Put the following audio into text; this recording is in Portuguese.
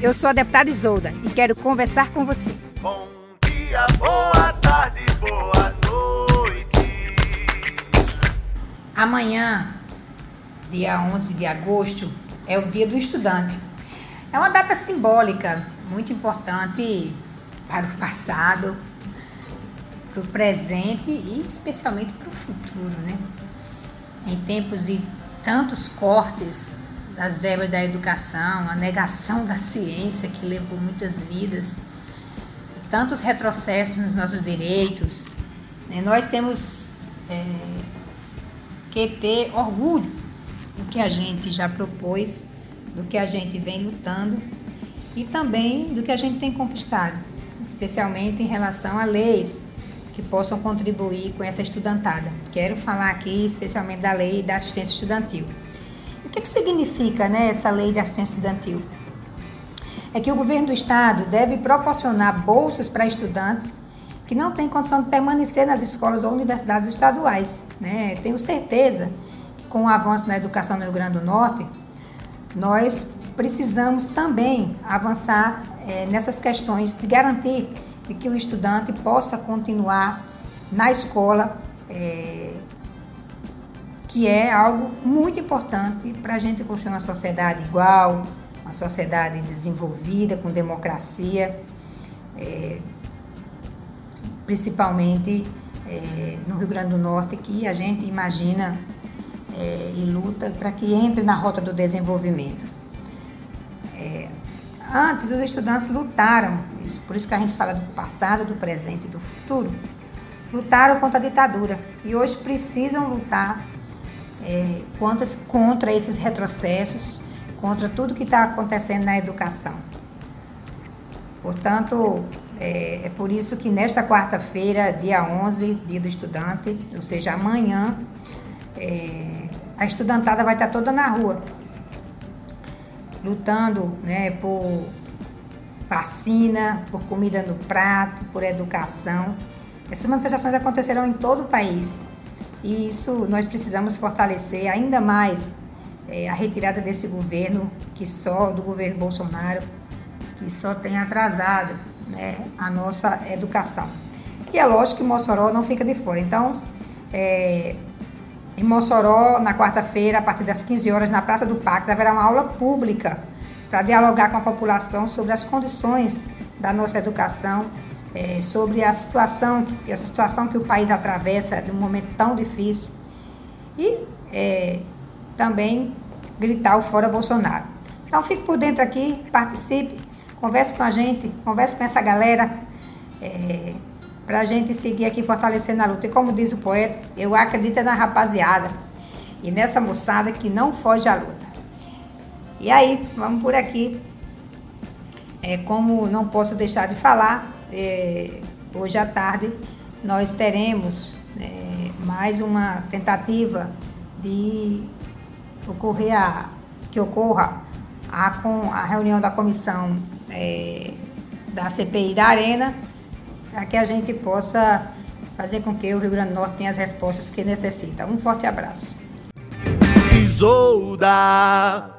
eu sou a deputada Isolda e quero conversar com você. Bom dia, boa tarde, boa noite. Amanhã, dia 11 de agosto, é o Dia do Estudante. É uma data simbólica, muito importante para o passado, para o presente e especialmente para o futuro, né? Em tempos de tantos cortes das verbas da educação, a negação da ciência que levou muitas vidas, tantos retrocessos nos nossos direitos, né? nós temos é, que ter orgulho do que a gente já propôs, do que a gente vem lutando e também do que a gente tem conquistado, especialmente em relação a leis que possam contribuir com essa estudantada. Quero falar aqui especialmente da lei da assistência estudantil. O que, que significa né, essa lei de assistência estudantil? É que o governo do estado deve proporcionar bolsas para estudantes que não têm condição de permanecer nas escolas ou universidades estaduais. Né? Tenho certeza que com o avanço na educação no Rio Grande do Norte, nós precisamos também avançar é, nessas questões de garantir que o estudante possa continuar na escola é, que é algo muito importante para a gente construir uma sociedade igual, uma sociedade desenvolvida, com democracia, é, principalmente é, no Rio Grande do Norte, que a gente imagina é, e luta para que entre na rota do desenvolvimento. É, antes, os estudantes lutaram, por isso que a gente fala do passado, do presente e do futuro, lutaram contra a ditadura e hoje precisam lutar é, contra, contra esses retrocessos, contra tudo que está acontecendo na educação. Portanto, é, é por isso que nesta quarta-feira, dia 11, dia do estudante, ou seja, amanhã, é, a estudantada vai estar toda na rua, lutando né, por vacina, por comida no prato, por educação. Essas manifestações acontecerão em todo o país. E isso nós precisamos fortalecer ainda mais é, a retirada desse governo, que só do governo Bolsonaro, que só tem atrasado né, a nossa educação. E é lógico que Mossoró não fica de fora. Então, é, em Mossoró, na quarta-feira, a partir das 15 horas, na Praça do Pax, haverá uma aula pública para dialogar com a população sobre as condições da nossa educação é, sobre a situação, essa situação que o país atravessa de um momento tão difícil e é, também gritar o fora Bolsonaro. Então fique por dentro aqui, participe, converse com a gente, converse com essa galera é, para a gente seguir aqui fortalecendo a luta. E como diz o poeta, eu acredito na rapaziada e nessa moçada que não foge à luta. E aí, vamos por aqui. É, como não posso deixar de falar, é, hoje à tarde nós teremos é, mais uma tentativa de ocorrer a, que ocorra a, com a reunião da comissão é, da CPI da Arena, para que a gente possa fazer com que o Rio Grande do Norte tenha as respostas que necessita. Um forte abraço. Isolda.